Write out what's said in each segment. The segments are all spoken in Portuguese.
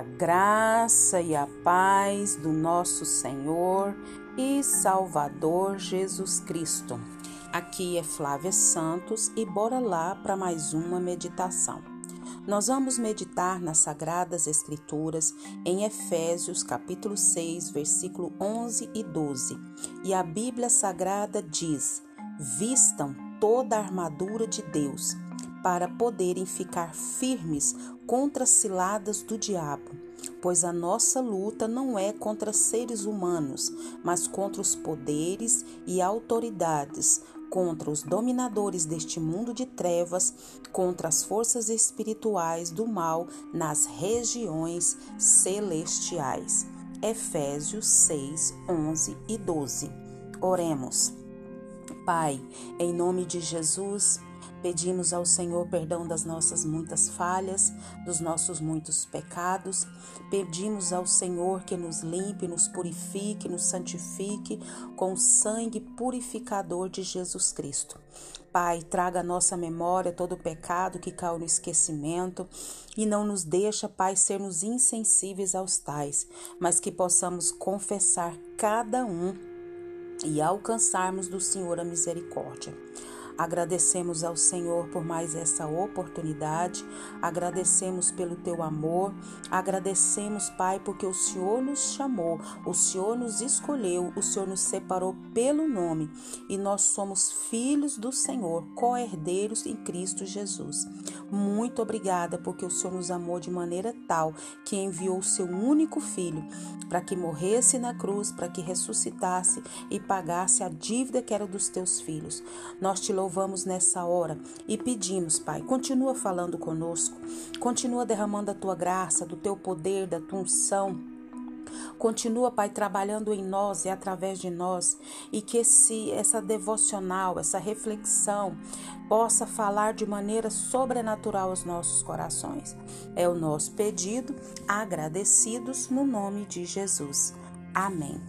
A graça e a paz do nosso Senhor e Salvador Jesus Cristo. Aqui é Flávia Santos e bora lá para mais uma meditação. Nós vamos meditar nas sagradas escrituras em Efésios capítulo 6, versículo 11 e 12. E a Bíblia Sagrada diz: "Vistam toda a armadura de Deus, para poderem ficar firmes contra as ciladas do diabo, pois a nossa luta não é contra seres humanos, mas contra os poderes e autoridades, contra os dominadores deste mundo de trevas, contra as forças espirituais do mal nas regiões celestiais. Efésios 6, 11 e 12. Oremos. Pai, em nome de Jesus, Pedimos ao Senhor perdão das nossas muitas falhas, dos nossos muitos pecados. Pedimos ao Senhor que nos limpe, nos purifique, nos santifique com o sangue purificador de Jesus Cristo. Pai, traga à nossa memória todo o pecado que caiu no esquecimento e não nos deixa, Pai, sermos insensíveis aos tais, mas que possamos confessar cada um e alcançarmos do Senhor a misericórdia. Agradecemos ao Senhor por mais essa oportunidade, agradecemos pelo teu amor, agradecemos, Pai, porque o Senhor nos chamou, o Senhor nos escolheu, o Senhor nos separou pelo nome. E nós somos filhos do Senhor, co-herdeiros em Cristo Jesus. Muito obrigada porque o Senhor nos amou de maneira tal que enviou o seu único filho para que morresse na cruz, para que ressuscitasse e pagasse a dívida que era dos teus filhos. Nós te louvamos nessa hora e pedimos, Pai, continua falando conosco, continua derramando a tua graça, do teu poder, da tua unção. Continua, Pai, trabalhando em nós e através de nós, e que esse, essa devocional, essa reflexão possa falar de maneira sobrenatural aos nossos corações. É o nosso pedido, agradecidos no nome de Jesus. Amém.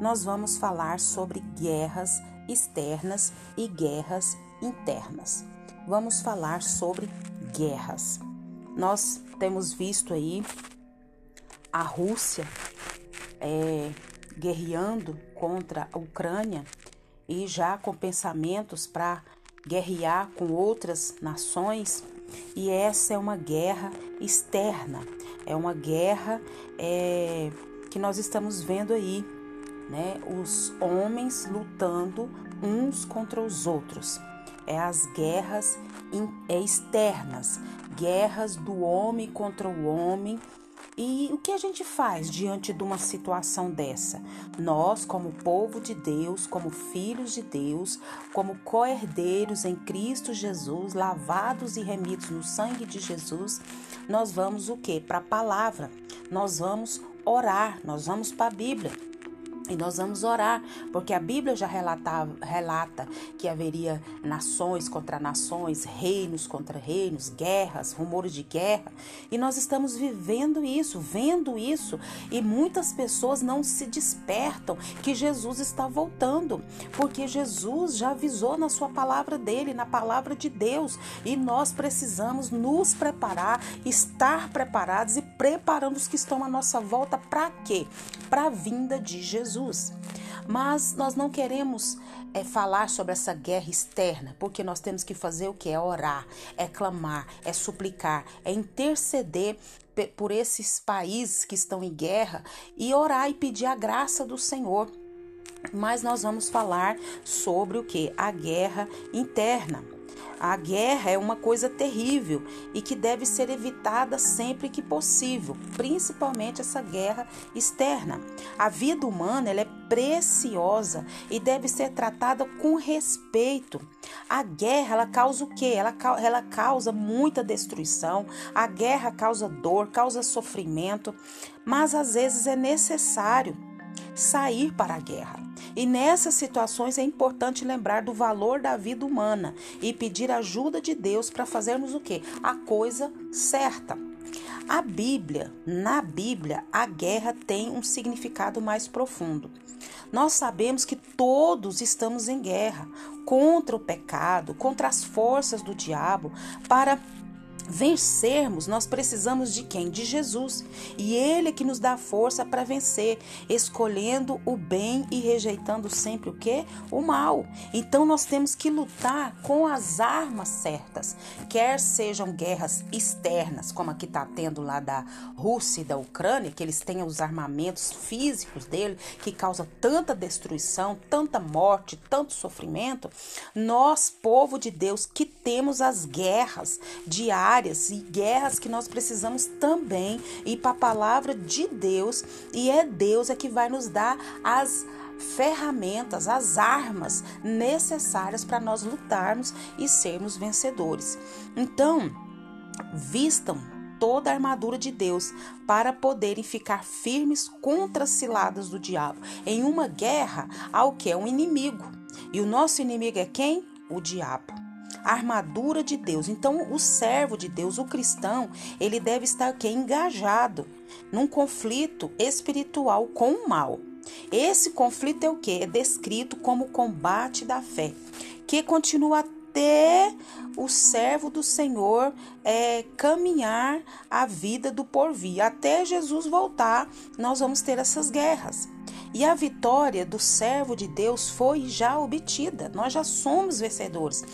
Nós vamos falar sobre guerras externas e guerras internas. Vamos falar sobre guerras. Nós temos visto aí a Rússia é, guerreando contra a Ucrânia e já com pensamentos para guerrear com outras nações. E essa é uma guerra externa, é uma guerra é, que nós estamos vendo aí né? Os homens lutando uns contra os outros. É as guerras é externas, guerras do homem contra o homem. E o que a gente faz diante de uma situação dessa? Nós, como povo de Deus, como filhos de Deus, como co-herdeiros em Cristo Jesus, lavados e remidos no sangue de Jesus, nós vamos o que? Para a palavra. Nós vamos orar, nós vamos para a Bíblia. E nós vamos orar, porque a Bíblia já relata, relata que haveria nações contra nações, reinos contra reinos, guerras, rumores de guerra. E nós estamos vivendo isso, vendo isso, e muitas pessoas não se despertam que Jesus está voltando, porque Jesus já avisou na sua palavra dele, na palavra de Deus, e nós precisamos nos preparar, estar preparados e preparando os que estão à nossa volta para quê? Para a vinda de Jesus. Jesus. Mas nós não queremos é, falar sobre essa guerra externa, porque nós temos que fazer o que? É orar, é clamar, é suplicar, é interceder por esses países que estão em guerra e orar e pedir a graça do Senhor. Mas nós vamos falar sobre o que? A guerra interna. A guerra é uma coisa terrível e que deve ser evitada sempre que possível, principalmente essa guerra externa. A vida humana é preciosa e deve ser tratada com respeito. A guerra ela causa o quê? Ela, ela causa muita destruição, a guerra causa dor, causa sofrimento, mas às vezes é necessário sair para a guerra. E nessas situações é importante lembrar do valor da vida humana e pedir ajuda de Deus para fazermos o que? A coisa certa. A Bíblia, na Bíblia, a guerra tem um significado mais profundo. Nós sabemos que todos estamos em guerra contra o pecado, contra as forças do diabo, para vencermos, nós precisamos de quem? De Jesus. E Ele é que nos dá força para vencer, escolhendo o bem e rejeitando sempre o que? O mal. Então nós temos que lutar com as armas certas, quer sejam guerras externas, como a que está tendo lá da Rússia e da Ucrânia, que eles têm os armamentos físicos dele, que causa tanta destruição, tanta morte, tanto sofrimento. Nós, povo de Deus, que temos as guerras diárias e guerras que nós precisamos também ir para a palavra de Deus, e é Deus é que vai nos dar as ferramentas, as armas necessárias para nós lutarmos e sermos vencedores. Então, vistam toda a armadura de Deus para poderem ficar firmes contra as ciladas do diabo. Em uma guerra, ao que é um inimigo. E o nosso inimigo é quem? O diabo. A armadura de Deus. Então, o servo de Deus, o cristão, ele deve estar aqui engajado num conflito espiritual com o mal. Esse conflito é o que? É descrito como combate da fé, que continua até o servo do Senhor é, caminhar a vida do porvir. Até Jesus voltar, nós vamos ter essas guerras. E a vitória do servo de Deus foi já obtida. Nós já somos vencedores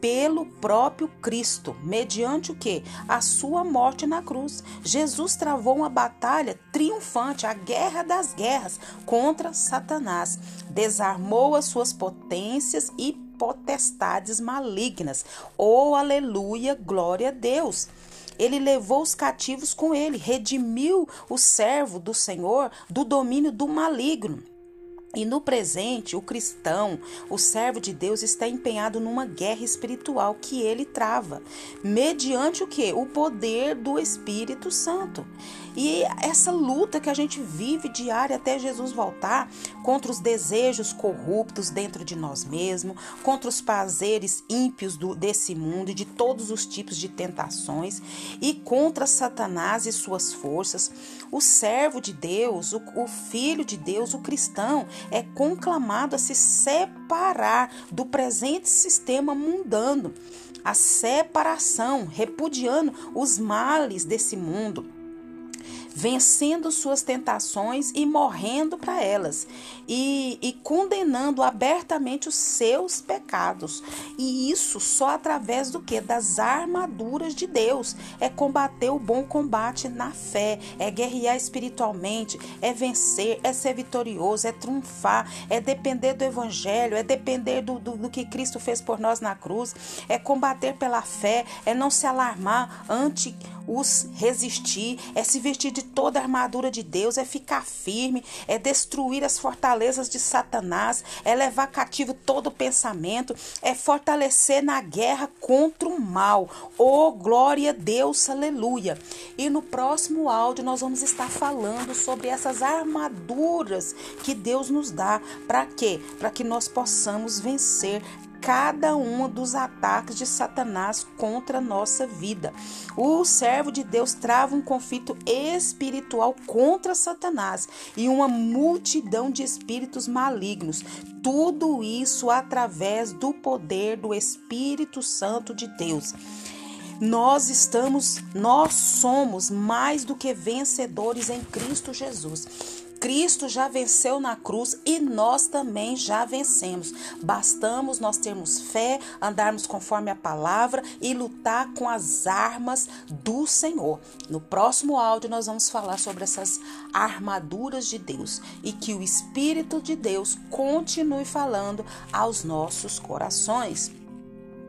pelo próprio Cristo, mediante o que? A sua morte na cruz. Jesus travou uma batalha triunfante, a guerra das guerras contra Satanás. Desarmou as suas potências e potestades malignas. Oh, aleluia, glória a Deus. Ele levou os cativos com ele, redimiu o servo do Senhor do domínio do maligno. E no presente, o cristão, o servo de Deus, está empenhado numa guerra espiritual que ele trava, mediante o que? O poder do Espírito Santo. E essa luta que a gente vive diária até Jesus voltar contra os desejos corruptos dentro de nós mesmos, contra os prazeres ímpios do, desse mundo e de todos os tipos de tentações, e contra Satanás e suas forças, o servo de Deus, o, o filho de Deus, o cristão, é conclamado a se separar do presente sistema mundano, a separação, repudiando os males desse mundo vencendo suas tentações e morrendo para elas, e, e condenando abertamente os seus pecados. E isso só através do que? Das armaduras de Deus. É combater o bom combate na fé, é guerrear espiritualmente, é vencer, é ser vitorioso, é triunfar, é depender do Evangelho, é depender do, do, do que Cristo fez por nós na cruz, é combater pela fé, é não se alarmar ante os resistir, é se vestir de toda a armadura de Deus, é ficar firme, é destruir as fortalezas de Satanás, é levar cativo todo pensamento, é fortalecer na guerra contra o mal. Oh, glória a Deus, aleluia. E no próximo áudio nós vamos estar falando sobre essas armaduras que Deus nos dá. Para quê? Para que nós possamos vencer cada um dos ataques de Satanás contra a nossa vida. O servo de Deus trava um conflito espiritual contra Satanás e uma multidão de espíritos malignos. Tudo isso através do poder do Espírito Santo de Deus. Nós estamos, nós somos mais do que vencedores em Cristo Jesus. Cristo já venceu na cruz e nós também já vencemos. Bastamos nós termos fé, andarmos conforme a palavra e lutar com as armas do Senhor. No próximo áudio nós vamos falar sobre essas armaduras de Deus e que o Espírito de Deus continue falando aos nossos corações.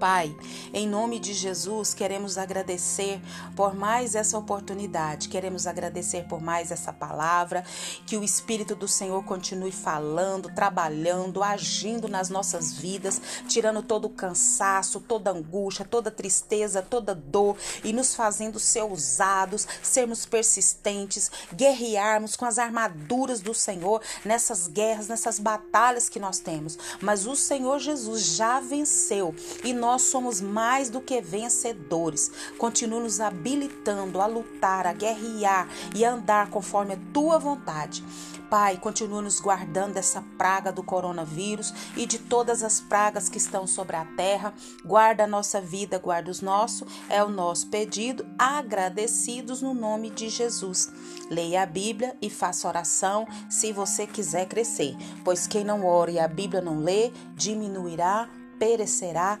Pai, em nome de Jesus, queremos agradecer por mais essa oportunidade, queremos agradecer por mais essa palavra, que o Espírito do Senhor continue falando, trabalhando, agindo nas nossas vidas, tirando todo o cansaço, toda angústia, toda tristeza, toda dor e nos fazendo ser usados, sermos persistentes, guerrearmos com as armaduras do Senhor nessas guerras, nessas batalhas que nós temos. Mas o Senhor Jesus já venceu e nós nós somos mais do que vencedores. Continua nos habilitando a lutar, a guerrear e a andar conforme a tua vontade. Pai, continua nos guardando dessa praga do coronavírus e de todas as pragas que estão sobre a terra. Guarda a nossa vida, guarda os nossos. É o nosso pedido, agradecidos no nome de Jesus. Leia a Bíblia e faça oração se você quiser crescer, pois quem não ora e a Bíblia não lê, diminuirá, perecerá